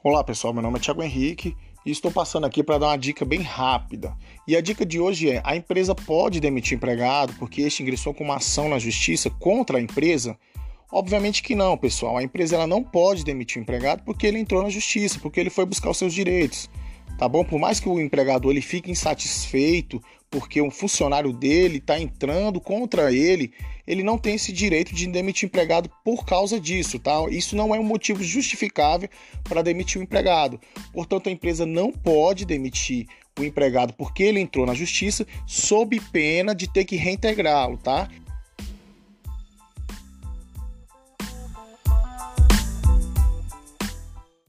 Olá pessoal, meu nome é Thiago Henrique e estou passando aqui para dar uma dica bem rápida. E a dica de hoje é: a empresa pode demitir empregado porque este ingressou com uma ação na justiça contra a empresa? Obviamente que não, pessoal. A empresa ela não pode demitir o empregado porque ele entrou na justiça, porque ele foi buscar os seus direitos tá bom? Por mais que o empregador ele fique insatisfeito porque um funcionário dele está entrando contra ele, ele não tem esse direito de demitir o empregado por causa disso, tá? Isso não é um motivo justificável para demitir o empregado. Portanto, a empresa não pode demitir o empregado porque ele entrou na justiça sob pena de ter que reintegrá-lo, tá?